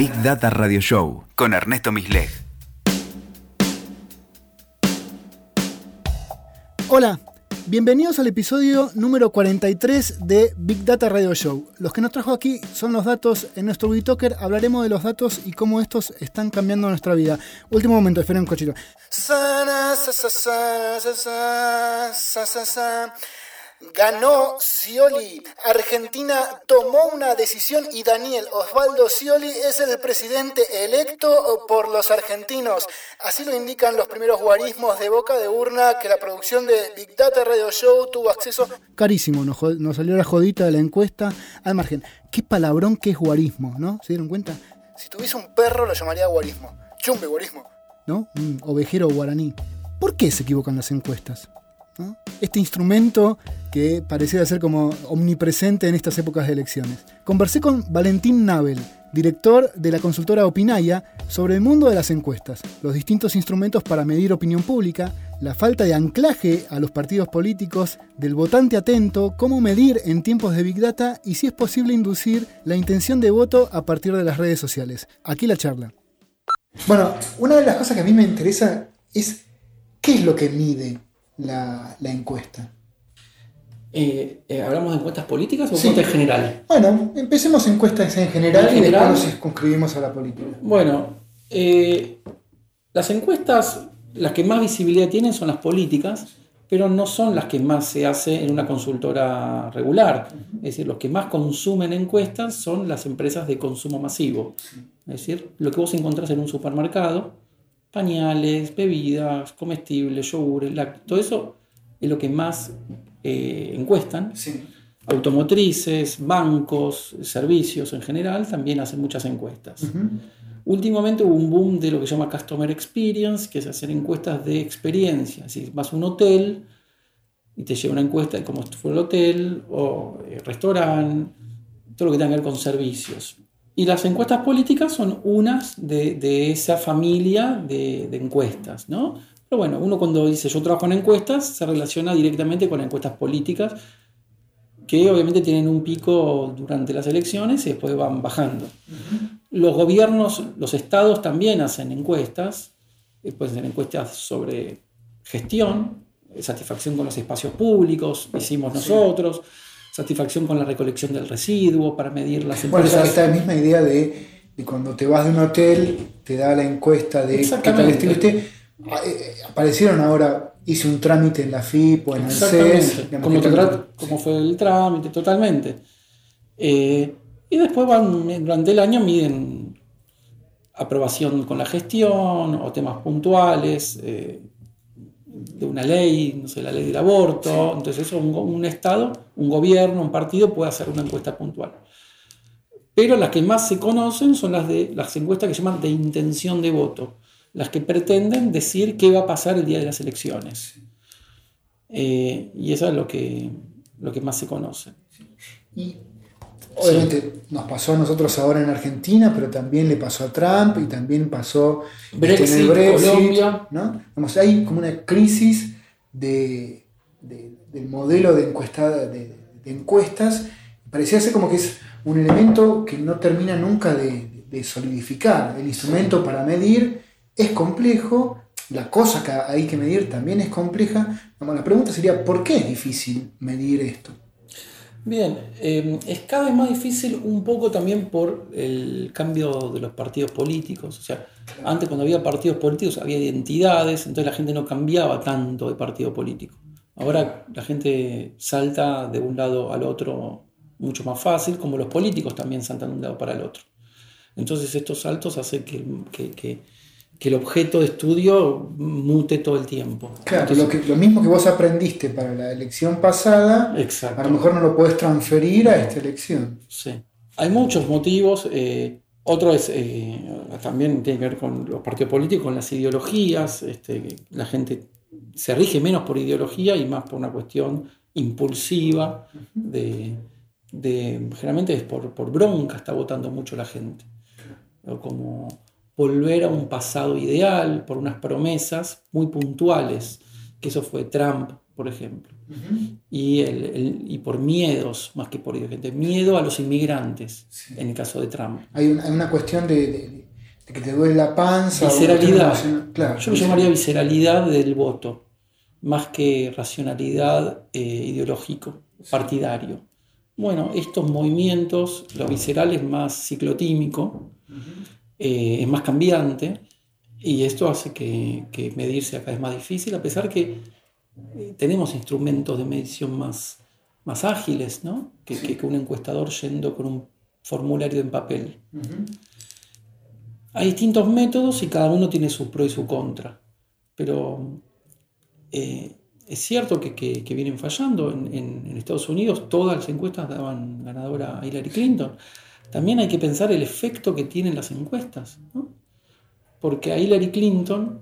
Big Data Radio Show con Ernesto Misleg. Hola, bienvenidos al episodio número 43 de Big Data Radio Show. Los que nos trajo aquí son los datos. En nuestro WeTalker hablaremos de los datos y cómo estos están cambiando nuestra vida. Último momento, esperen un cochito. Ganó Scioli. Argentina tomó una decisión y Daniel Osvaldo Scioli es el presidente electo por los argentinos. Así lo indican los primeros guarismos de boca de urna que la producción de Big Data Radio Show tuvo acceso. Carísimo, nos, nos salió la jodita de la encuesta. Al margen, qué palabrón que es guarismo, ¿no? ¿Se dieron cuenta? Si tuviese un perro lo llamaría guarismo. Chumbe guarismo. ¿No? Un ovejero guaraní. ¿Por qué se equivocan las encuestas? Este instrumento que pareciera ser como omnipresente en estas épocas de elecciones. Conversé con Valentín Nabel, director de la consultora Opinaya, sobre el mundo de las encuestas, los distintos instrumentos para medir opinión pública, la falta de anclaje a los partidos políticos, del votante atento, cómo medir en tiempos de Big Data y si es posible inducir la intención de voto a partir de las redes sociales. Aquí la charla. Bueno, una de las cosas que a mí me interesa es qué es lo que mide la, encuesta. Eh, eh, ¿Hablamos de encuestas políticas o sí. encuestas generales? Bueno, empecemos encuestas en general, y después nos circunscribimos a la política. Bueno, eh, las encuestas, las que más visibilidad tienen son las políticas, pero no son las que más se hace en una consultora regular. Es decir, los que más consumen encuestas son las empresas de consumo masivo. Es decir, lo que vos encontrás en un supermercado pañales, bebidas, comestibles, yogur, todo eso es lo que más eh, encuestan. Automotrices, bancos, servicios en general también hacen muchas encuestas. Últimamente hubo un boom de lo que se llama Customer Experience, que es hacer encuestas de experiencia. Si vas a un hotel y te lleva una encuesta de cómo fue el hotel o el eh, restaurante, todo lo que tenga que ver con servicios. Y las encuestas políticas son unas de, esa familia de, encuestas, ¿no? Pero bueno, uno cuando dice yo trabajo en encuestas se relaciona directamente con encuestas políticas que obviamente tienen un pico durante las elecciones y después van bajando. Los gobiernos, los estados también hacen encuestas, pueden ser encuestas sobre gestión, satisfacción con los espacios públicos, hicimos nosotros satisfacción con la recolección del residuo, para medir las empresas. Bueno, esta misma idea de, cuando te vas de un hotel, te da la encuesta de qué tal estilo usted. Ah, eh, eh, aparecieron ahora, hice un trámite en la FIP o en el CES. ¿Cómo, fue el trámite? Totalmente. Eh, y después van, durante el año miden aprobación con la gestión o temas puntuales de una ley, no sé, la ley del aborto. Entonces eso un, Estado, un gobierno, un partido puede hacer una encuesta puntual. Pero las que más se conocen son las, de, las encuestas que se llaman de intención de voto, las que pretenden decir qué va a pasar el día de las elecciones. Eh, y eso es lo que, lo que más se conoce. Y Obviamente nos pasó a nosotros ahora en Argentina, pero también le pasó a Trump y también pasó Brexit, en el Brexit. Colombia. ¿no? hay como una crisis de, del modelo de, de, encuestas. Parecía ser como que es un elemento que no termina nunca de, solidificar. El instrumento para medir es complejo, la cosa que hay que medir también es compleja. La pregunta sería, ¿por qué es difícil medir esto? Bien, em, es cada vez más difícil un poco también por el cambio de los partidos políticos. O sea, antes cuando había partidos políticos había identidades, entonces la gente no cambiaba tanto de partido político. Ahora la gente salta de un lado al otro mucho más fácil, como los políticos también saltan de un lado para el otro. Entonces estos saltos hacen que que el objeto de estudio mute todo el tiempo. Claro, lo, que, lo mismo que vos aprendiste para la elección pasada, a lo mejor no lo podés transferir a esta elección. Sí. Hay muchos motivos. Eh, otro es, eh, también tiene que ver con los partidos políticos, con las ideologías. Este, la gente se rige menos por ideología y más por una cuestión impulsiva. De, generalmente es por, por bronca, está votando mucho la gente. Como volver a un pasado ideal por unas promesas muy puntuales, que eso fue Trump, por ejemplo. y, y, por miedos, más que por gente, miedo a los inmigrantes, en el caso de Trump. Hay una, hay una cuestión de, que te duele la panza. Visceralidad. Yo lo llamaría visceralidad del voto, más que racionalidad eh, ideológico, partidario. Bueno, estos movimientos, lo visceral es más ciclotímico, eh, es más cambiante, y esto hace que, que, medirse acá es más difícil, a pesar que eh, tenemos instrumentos de medición más, más ágiles ¿no? que, que, un encuestador yendo con un formulario en papel. Hay distintos métodos y cada uno tiene su pro y su contra, pero eh, es cierto que, que, vienen fallando. En, en, Estados Unidos todas las encuestas daban ganadora a Hillary Clinton. También hay que pensar el efecto que tienen las encuestas, ¿no? porque a Hillary Clinton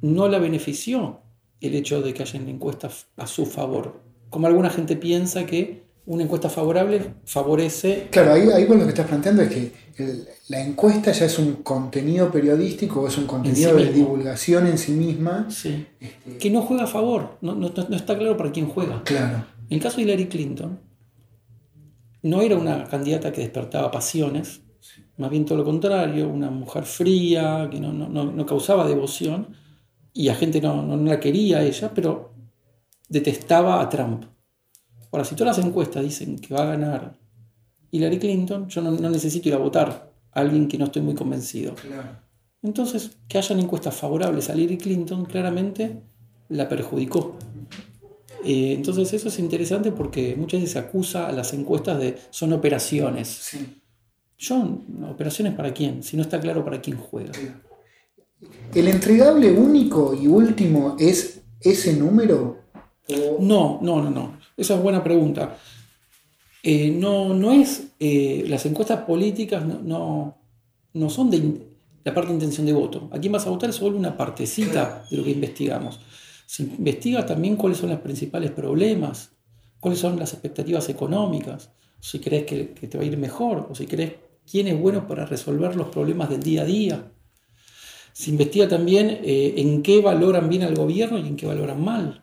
no la benefició el hecho de que haya encuestas a su favor. Como alguna gente piensa que una encuesta favorable favorece... Claro, ahí, ahí lo que estás planteando es que la encuesta ya es un contenido periodístico o es un contenido de divulgación en sí misma. Sí. Este, que no juega a favor, no, no, está claro para quién juega. Claro. En el caso de Hillary Clinton, no era una candidata que despertaba pasiones, más bien todo lo contrario, una mujer fría, que no, no causaba devoción, y la gente no, la quería a ella, pero detestaba a Trump. Ahora, si todas las encuestas dicen que va a ganar Hillary Clinton, yo no, necesito ir a votar a alguien que no estoy muy convencido. Entonces, que hayan encuestas favorables a Hillary Clinton claramente la perjudicó. Eh, entonces eso es interesante porque muchas veces se acusa a las encuestas de son operaciones. Sí. Yo, operaciones para quién, si no está claro para quién juega. ¿El entregable único y último es ese número? No, no, no, no. Esa es buena pregunta. Eh, no, no es. Eh, las encuestas políticas no, no, son de la parte de intención de voto. A quién vas a votar es solo una partecita de lo que investigamos. Se investiga también cuáles son los principales problemas, cuáles son las expectativas económicas, si crees que, que te va a ir mejor, o si crees quién es bueno para resolver los problemas del día a día. Se investiga también eh, en qué valoran bien al gobierno y en qué valoran mal.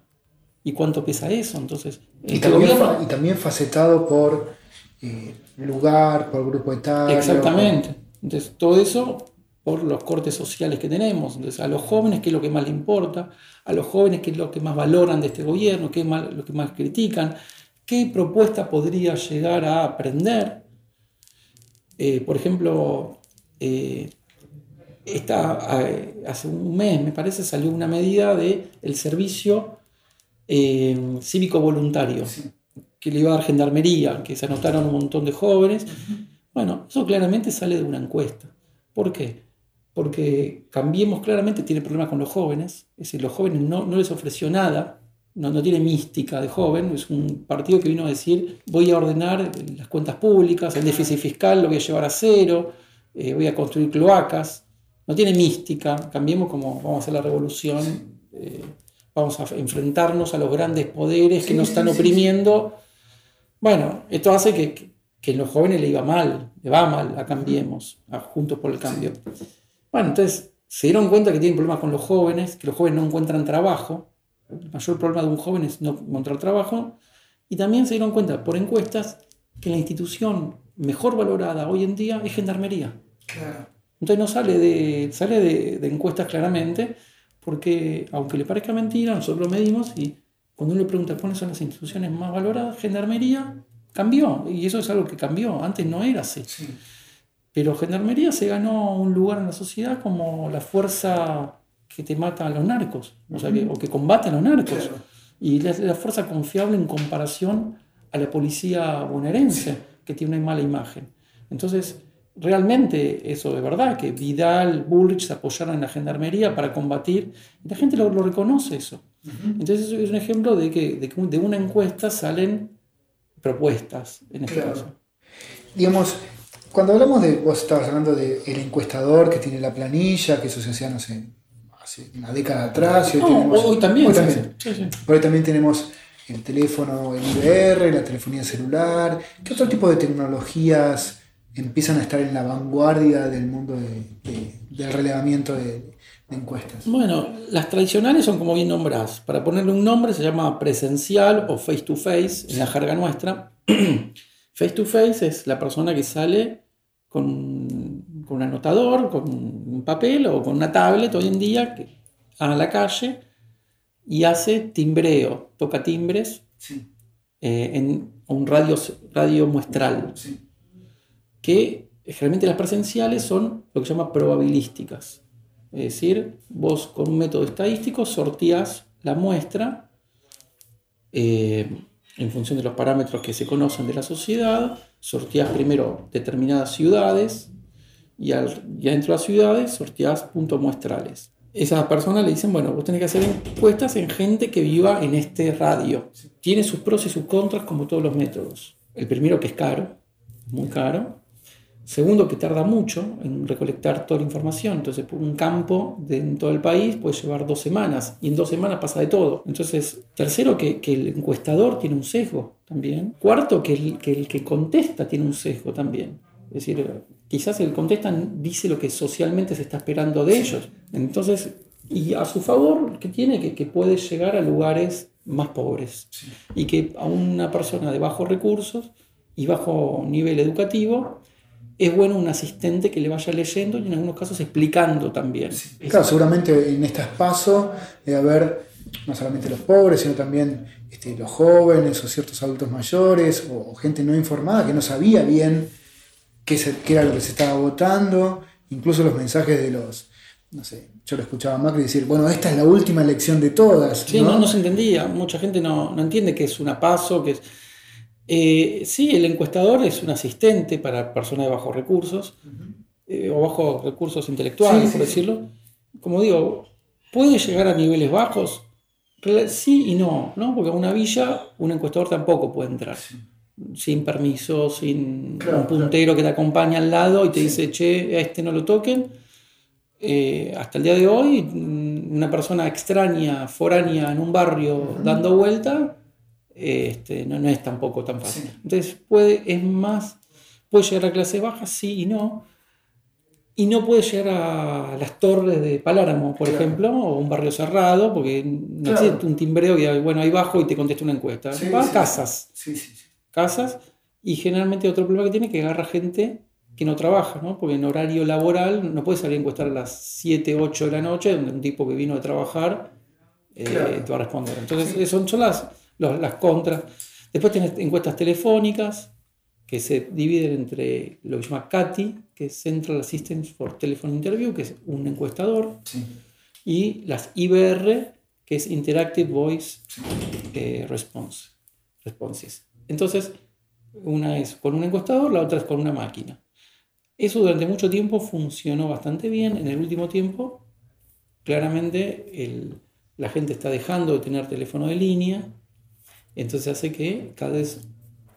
Y cuánto pesa eso. Entonces, y, también, y también facetado por eh, lugar, por grupo etario. Exactamente. Entonces, todo eso por los cortes sociales que tenemos. Entonces, a los jóvenes, ¿qué es lo que más le importa? A los jóvenes, ¿qué es lo que más valoran de este gobierno? ¿Qué es lo que más critican? ¿Qué propuesta podría llegar a aprender? Eh, por ejemplo, hace un mes, me parece, salió una medida del el servicio eh, cívico voluntario que le iba a dar gendarmería, que se anotaron un montón de jóvenes. Bueno, eso claramente sale de una encuesta. ¿Por qué? Porque Cambiemos claramente tiene problemas con los jóvenes, es decir, los jóvenes no, no les ofreció nada, no, no, tiene mística de joven, es un partido que vino a decir voy a ordenar las cuentas públicas, el déficit fiscal lo voy a llevar a cero, eh, voy a construir cloacas, no tiene mística, cambiemos como vamos a hacer la revolución, eh, vamos a enfrentarnos a los grandes poderes que nos están oprimiendo. Bueno, esto hace que, que, los jóvenes le iba mal, le va mal a Cambiemos, a Juntos por el Cambio. Bueno, entonces se dieron cuenta que tienen problemas con los jóvenes, que los jóvenes no encuentran trabajo. El mayor problema de un joven es no encontrar trabajo. Y también se dieron cuenta por encuestas que la institución mejor valorada hoy en día es Gendarmería. Claro. Entonces no sale de, sale de, encuestas claramente, porque aunque le parezca mentira, nosotros lo medimos y cuando uno le pregunta cuáles son las instituciones más valoradas, Gendarmería cambió, y eso es algo que cambió, antes no era así. Pero Gendarmería se ganó un lugar en la sociedad como la fuerza que te mata a los narcos, o, sea, que, o que combate a los narcos. Y la, la fuerza confiable en comparación a la policía bonaerense, que tiene una mala imagen. Entonces, realmente eso de verdad, que Vidal, Bullrich se apoyaron en la gendarmería para combatir, y la gente lo, reconoce eso. Entonces es un ejemplo de que, de una encuesta salen propuestas, en este caso. Digamos, cuando hablamos de, vos estabas hablando del encuestador que tiene la planilla, que eso se hacía, no sé, hace una década atrás. Y hoy, también. Hoy también. hoy también tenemos el teléfono, el IVR, la telefonía celular. ¿Qué otro tipo de tecnologías empiezan a estar en la vanguardia del mundo del relevamiento de, encuestas? Bueno, las tradicionales son como bien nombradas. Para ponerle un nombre se llama presencial o face to face en la jerga nuestra. face to face es la persona que sale con, con un anotador, con un papel o con una tablet hoy en día a la calle y hace timbreo, toca timbres eh, en un radio, radio muestral. Que generalmente las presenciales son lo que se llama probabilísticas. Es decir, vos con un método estadístico sorteás la muestra eh, en función de los parámetros que se conocen de la sociedad, sorteás primero determinadas ciudades y, al, dentro de las ciudades sorteás puntos muestrales. Esas personas le dicen, bueno, vos tenés que hacer encuestas en gente que viva en este radio. Tiene sus pros y sus contras como todos los métodos. El primero que es caro, muy caro, Segundo, que tarda mucho en recolectar toda la información. Entonces, un campo de, en todo el país puede llevar dos semanas y en dos semanas pasa de todo. Entonces, tercero, que, el encuestador tiene un sesgo también. Cuarto, que el, que el que contesta tiene un sesgo también. Es decir, quizás el contesta dice lo que socialmente se está esperando de ellos. Entonces, y a su favor, que tiene que, que puede llegar a lugares más pobres. Y que a una persona de bajos recursos y bajo nivel educativo es bueno un asistente que le vaya leyendo y en algunos casos explicando también. claro, seguramente en este espacio debe haber no solamente los pobres, sino también este, los jóvenes o ciertos adultos mayores o, gente no informada que no sabía bien qué, qué, era lo que se estaba votando, incluso los mensajes de los, no sé, yo lo escuchaba a Macri decir, bueno, esta es la última elección de todas. Sí, no, no, se entendía, mucha gente no, no entiende que es una paso, que es eh, sí, el encuestador es un asistente para personas de bajos recursos, eh, o bajos recursos intelectuales, por decirlo. Como digo, puede llegar a niveles bajos, sí y no, ¿no? Porque a una villa un encuestador tampoco puede entrar. Sin permiso, sin un puntero que te acompaña al lado y te dice, che, a este no lo toquen. Eh, hasta el día de hoy, mm, una persona extraña, foránea en un barrio dando vuelta, este, no, es tampoco tan fácil. Entonces puede, es más, puede llegar a clase baja, sí y no. Y no puede llegar a las torres de Paláramo, por ejemplo, o un barrio cerrado, porque no existe un timbreo y bueno, ahí bajo y te contesta una encuesta. Va a casas. Casas. Y generalmente otro problema que tiene es que agarra gente que no trabaja, ¿no? Porque en horario laboral no puede salir a encuestar a las 7, 8 de la noche, donde un tipo que vino a trabajar eh, te va a responder. Entonces, son, son las, las contras. Después tienes encuestas telefónicas que se dividen entre lo que se llama CATI, que es Central Assistance for Telephone Interview, que es un encuestador, y las IBR, que es Interactive Voice eh, Response, Responses. Entonces, una es con un encuestador, la otra es con una máquina. Eso durante mucho tiempo funcionó bastante bien. En el último tiempo, claramente la gente está dejando de tener teléfono de línea entonces hace que cada vez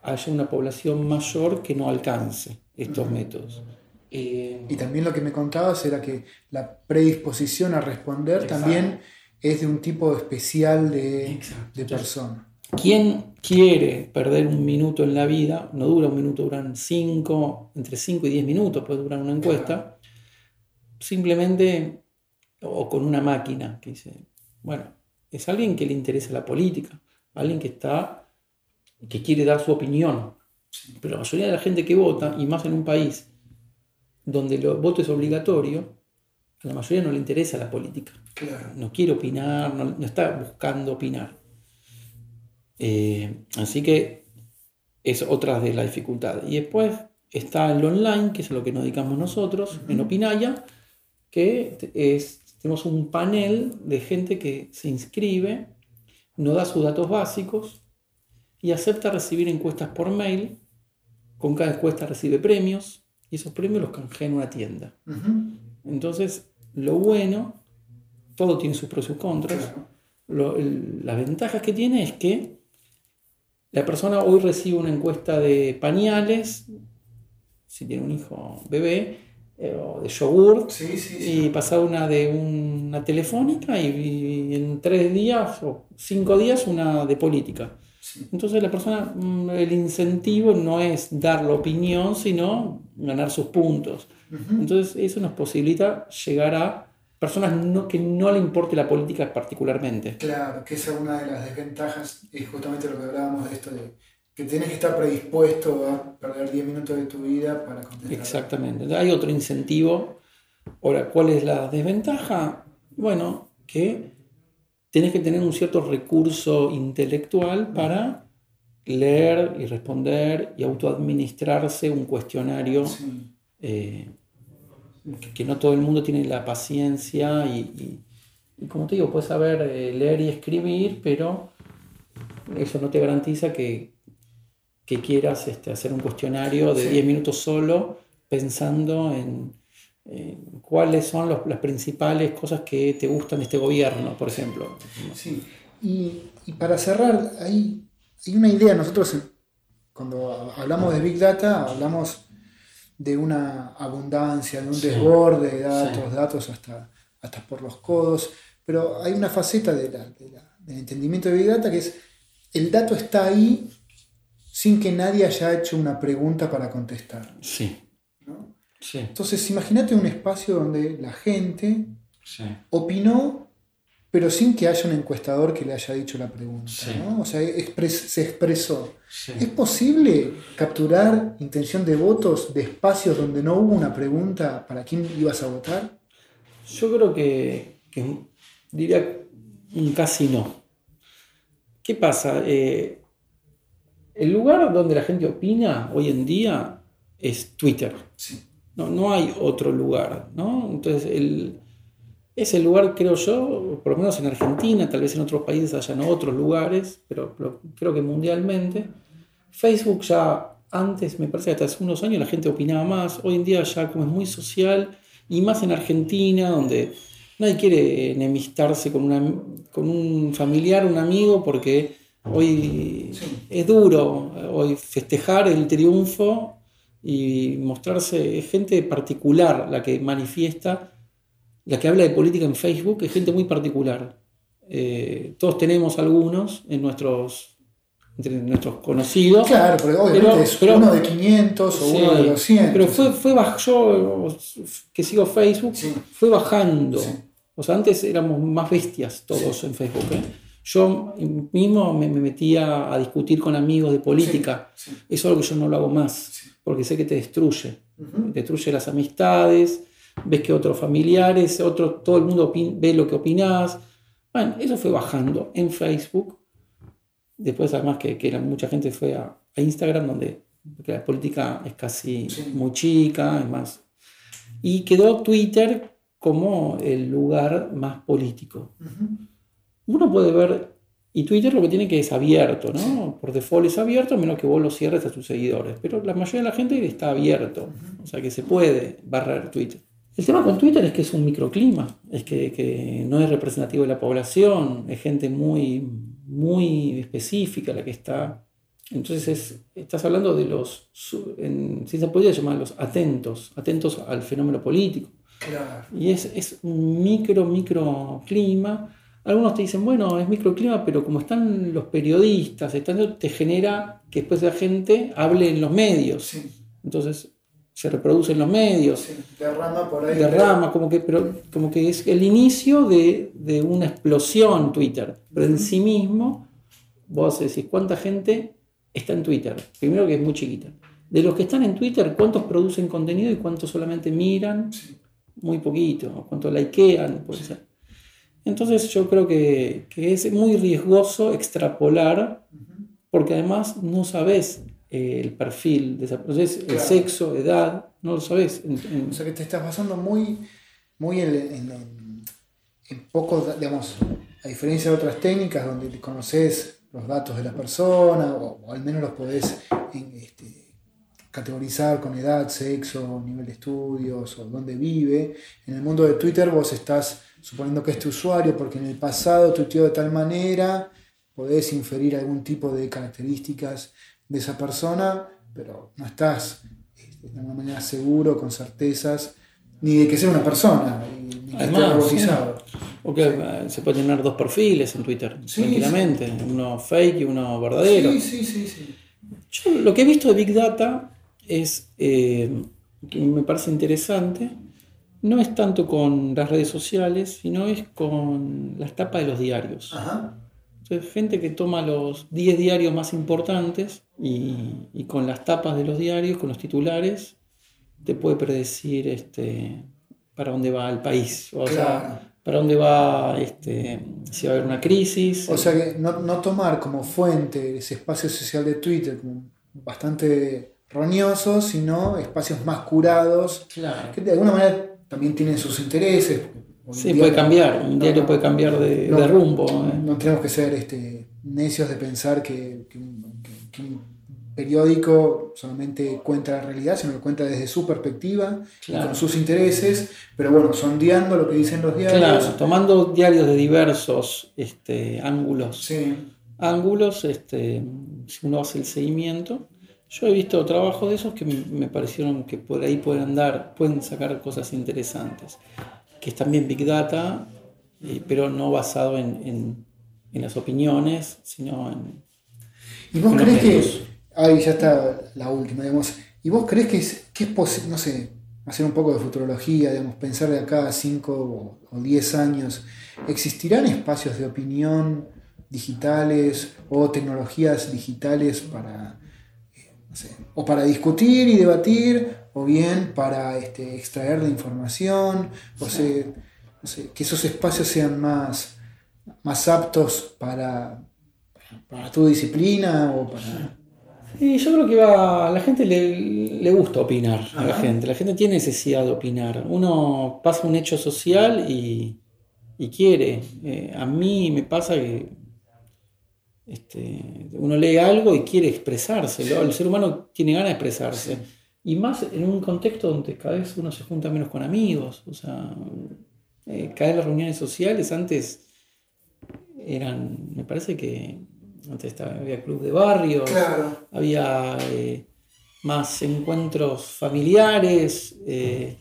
haya una población mayor que no alcance estos métodos. Eh, y también lo que me contabas era que la predisposición a responder también es de un tipo especial de, de persona. ¿Quién quiere perder un minuto en la vida? No dura un minuto, duran cinco, entre 5 y 10 minutos puede durar una encuesta. Simplemente, o con una máquina que dice, bueno, es alguien que le interesa la política, alguien que está, que quiere dar su opinión. Pero la mayoría de la gente que vota, y más en un país donde el voto es obligatorio, a la mayoría no le interesa la política. No quiere opinar, no, está buscando opinar. Eh, así que es otra de las dificultades. Y después está el online, que es lo que nos dedicamos nosotros, en Opinaya, que es, tenemos un panel de gente que se inscribe no da sus datos básicos y acepta recibir encuestas por mail. Con cada encuesta recibe premios y esos premios los canjea en una tienda. Entonces, lo bueno, todo tiene sus pros y sus contras. las ventajas que tiene es que la persona hoy recibe una encuesta de pañales, si tiene un hijo bebé, eh, o de yogur, y pasa una de una telefónica y, en tres días o cinco días una de política. Entonces la persona, mm, el incentivo no es dar la opinión, sino ganar sus puntos. Entonces eso nos posibilita llegar a personas no, que no le importe la política particularmente. Claro, que esa es una de las desventajas, es justamente lo que hablábamos de esto, de que tienes que estar predispuesto a perder 10 minutos de tu vida para contestar. Exactamente. Hay otro incentivo. Ahora, ¿cuál es la desventaja? Bueno, que tenés que tener un cierto recurso intelectual para leer y responder y autoadministrarse un cuestionario eh, que, no todo el mundo tiene la paciencia y, como te digo, puedes saber eh, leer y escribir, pero eso no te garantiza que, que quieras este, hacer un cuestionario de 10 minutos solo pensando en, cuáles son las principales cosas que te gustan de este gobierno, por ejemplo. Sí, y, y para cerrar, hay, hay una idea, nosotros cuando hablamos de Big Data, hablamos de una abundancia, de un desborde de datos, datos hasta, hasta por los codos, pero hay una faceta de del entendimiento de Big Data que es el dato está ahí sin que nadie haya hecho una pregunta para contestar. Sí. Entonces, imagínate un espacio donde la gente opinó, pero sin que haya un encuestador que le haya dicho la pregunta. O sea, se expresó. ¿Es posible capturar intención de votos de espacios donde no hubo una pregunta para quién ibas a votar? Yo creo que, diría casi no. ¿Qué pasa? Eh, el lugar donde la gente opina hoy en día es Twitter. No, no hay otro lugar. ¿no? Entonces, el, es el lugar, creo yo, por lo menos en Argentina, tal vez en otros países hayan otros lugares, pero creo que mundialmente Facebook ya antes, me parece que hasta hace unos años la gente opinaba más, hoy en día ya como es muy social y más en Argentina, donde nadie quiere enemistarse con, una, con un familiar, un amigo, porque hoy es duro hoy festejar el triunfo y mostrarse, es gente particular la que manifiesta, la que habla de política en Facebook, es gente muy particular. Eh, todos tenemos algunos en nuestros entre nuestros conocidos. Claro, pero obviamente es uno de 500 o uno de 200. Pero fue, fue yo que sigo Facebook, fue bajando. O sea, antes éramos más bestias todos en Facebook. ¿eh? Yo mismo me, metía a discutir con amigos de política. Eso es algo que yo no lo hago más, porque sé que te destruye. Destruye las amistades, ves que otros familiares, otro, todo el mundo ve lo que opinás. Bueno, eso fue bajando en Facebook Después, además, que, que mucha gente fue a, Instagram, donde la política es casi muy chica, es más. Y quedó Twitter como el lugar más político. Uno puede ver, y Twitter lo que tiene que es abierto, ¿no? Por default es abierto, a menos que vos lo cierres a tus seguidores. Pero la mayoría de la gente está abierto, o sea que se puede barrer Twitter. El tema con Twitter es que es un microclima, es que, que no es representativo de la población, es gente muy muy específica la que está. Entonces estás hablando de los, en se podría llamar los atentos, atentos al fenómeno político. Y es, es un micro, microclima. Algunos te dicen, bueno, es microclima, pero como están los periodistas, están, te genera que después la gente hable en los medios. Entonces se reproduce en los medios. derrama por ahí. Derrama, como que, pero, como que es el inicio de, de una explosión Twitter. Pero en sí mismo, vos decís, ¿cuánta gente está en Twitter? Primero que es muy chiquita. De los que están en Twitter, ¿cuántos producen contenido y cuántos solamente miran? Muy poquito. ¿Cuántos likean? Puede ser. Entonces yo creo que, que, es muy riesgoso extrapolar, porque además no sabes el perfil de esa entonces el sexo, edad, no lo sabes. O sea que te estás basando muy, muy en, en, poco, digamos, a diferencia de otras técnicas donde conoces los datos de la persona o, al menos los podés este, categorizar con edad, sexo, nivel de estudios o dónde vive. En el mundo de Twitter vos estás suponiendo que es tu usuario porque en el pasado tuiteó de tal manera, podés inferir algún tipo de características de esa persona, pero no estás este, de alguna manera seguro, con certezas, ni de que sea una persona, ni que esté robotizado. Porque eh, se pueden tener dos perfiles en Twitter, tranquilamente, uno fake y uno verdadero. Sí, sí, sí, sí. Yo lo que he visto de Big Data es, eh, que me parece interesante, no es tanto con las redes sociales, sino es con las tapas de los diarios. Ajá. Entonces, gente que toma los 10 diarios más importantes y, y con las tapas de los diarios, con los titulares, te puede predecir este, para dónde va el país. O Claro. sea, para dónde va, este, si va a haber una crisis. O sea que no, no tomar como fuente ese espacio social de Twitter como bastante roñoso, sino espacios más curados, Claro. que de alguna manera también tienen sus intereses. Sí, puede cambiar, un diario no- puede cambiar de, no- de rumbo. ¿eh? No tenemos que ser este, necios de pensar que, que un, que- que un periódico solamente cuenta la realidad, sino que cuenta desde su perspectiva y con sus intereses, pero bueno, sondeando lo que dicen los diarios. Claro, tomando diarios de diversos este, ángulos, Sí. ángulos, este, si uno hace el seguimiento. Yo he visto trabajos de esos que me, parecieron que por ahí pueden andar, pueden sacar cosas interesantes, que es también Big Data, eh, pero no basado en, en- en las opiniones, sino en... ¿Y vos en crees que... Ahí ya está la última, digamos. ¿Y vos crees que es, que es posible, no sé, hacer un poco de futurología, digamos, pensar de acá a 5 o 10 años, ¿existirán espacios de opinión digitales o tecnologías digitales para, no sé, o para discutir y debatir, o bien para este, extraer la información, o sea, no sé, que esos espacios sean más, más aptos para, para tu disciplina o para... Y yo creo que va, a la gente le, le gusta opinar, a la gente, la gente tiene necesidad de opinar. Uno pasa un hecho social y, y quiere. Eh, a mí me pasa que este, uno lee algo y quiere expresarse, ¿no? el ser humano tiene ganas de expresarse. Y más en un contexto donde cada vez uno se junta menos con amigos, o sea, eh, cada vez las reuniones sociales antes eran, me parece que antes estaba, había club de barrio, Claro. había eh, más encuentros familiares. eh,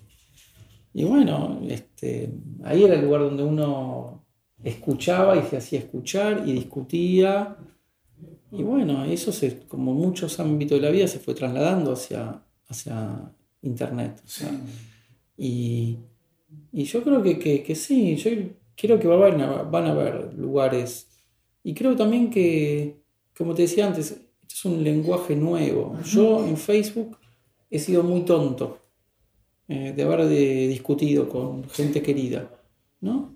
y bueno, este, ahí era el lugar donde uno escuchaba y se hacía escuchar y discutía. Y bueno, eso se, como muchos ámbitos de la vida se fue trasladando hacia, hacia Internet. o sea, y, y yo creo que, que- que sí, yo creo que van a, van a haber lugares. Y creo también que, como te decía antes, esto es un lenguaje nuevo. Yo en Facebook he sido muy tonto eh, de haber de- discutido con gente querida, ¿no?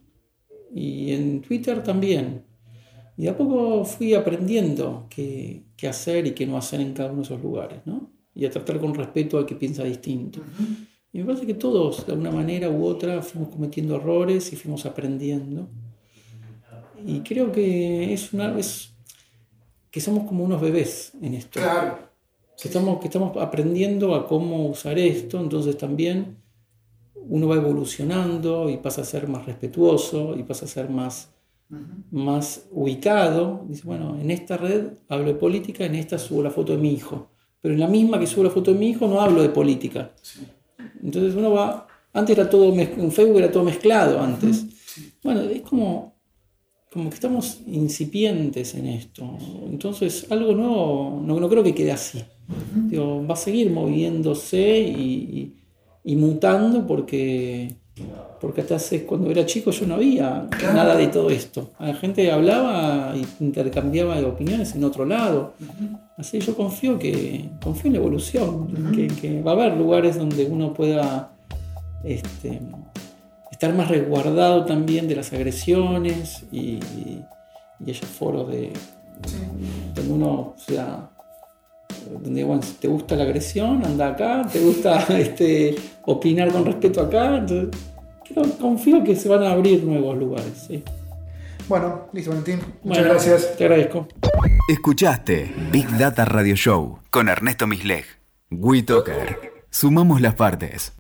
Y en Twitter también. Y de a poco fui aprendiendo qué, qué hacer y qué no hacer en cada uno de esos lugares, ¿no? Y a tratar con respeto al que piensa distinto. Y me parece que todos, de alguna manera u otra, fuimos cometiendo errores y fuimos aprendiendo. Y creo que es una es que somos como unos bebés en esto. Claro. Que estamos, que estamos aprendiendo a cómo usar esto, entonces también uno va evolucionando y pasa a ser más respetuoso y pasa a ser más, más ubicado. Dice, bueno, en esta red hablo de política, en esta subo la foto de mi hijo. Pero en la misma que subo la foto de mi hijo no hablo de política. Entonces uno va, antes era todo, en Facebook era todo mezclado antes. Bueno, es como, como que estamos incipientes en esto. Entonces algo nuevo, no, no creo que quede así. Digo, va a seguir moviéndose y, y- y mutando porque, porque hasta hace, cuando era chico yo no había Claro. nada de todo esto. La gente hablaba y intercambiaba opiniones en otro lado. Así yo confío que confío en la evolución, que, que va a haber lugares donde uno pueda este, estar más resguardado también de las agresiones y, y, y esos foros de donde uno o sea bueno, si te gusta la agresión, anda acá, te gusta este, opinar con respeto acá, entonces creo- confío que se van a abrir nuevos lugares. sí. Bueno, listo, Valentín. Muchas Bueno, gracias. Te agradezco. Escuchaste Big Data Radio Show con Ernesto Misleg. WeToker. Sumamos las partes.